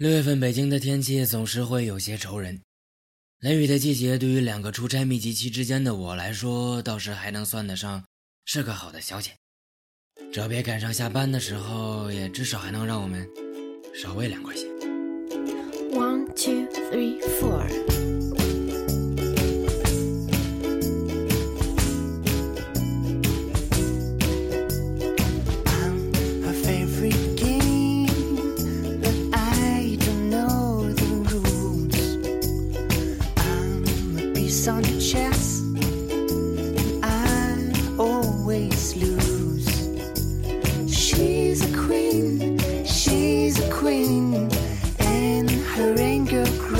六月份北京的天气总是会有些愁人，雷雨的季节对于两个出差密集期之间的我来说，倒是还能算得上是个好的消遣。只要别赶上下班的时候，也至少还能让我们稍微凉快些。One two three four。On the chess, I always lose. She's a queen, she's a queen, and her anger grows.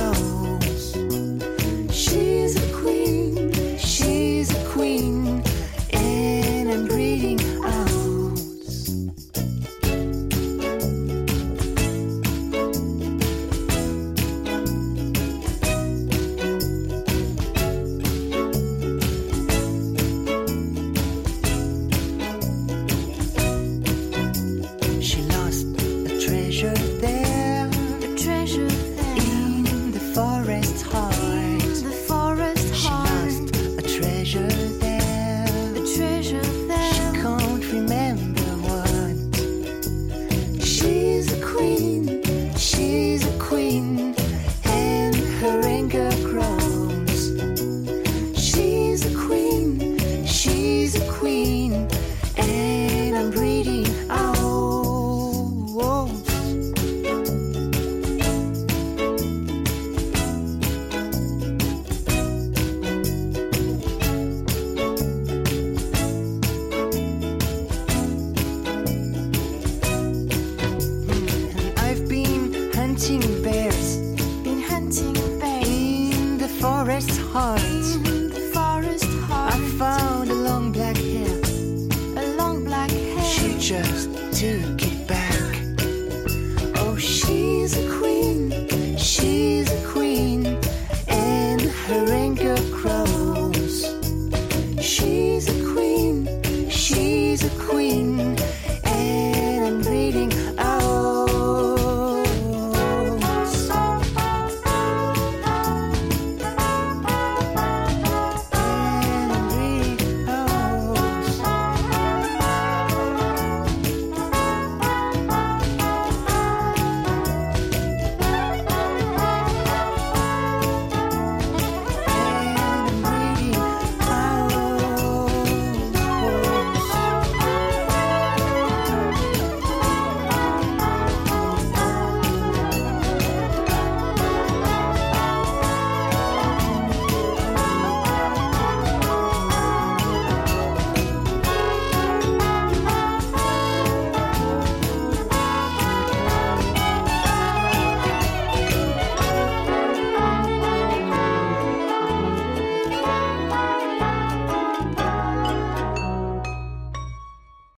She's a queen, she's a queen, and I'm breathing out. Oh, oh. And I've been hunting bears Been hunting bears in the forest heart. I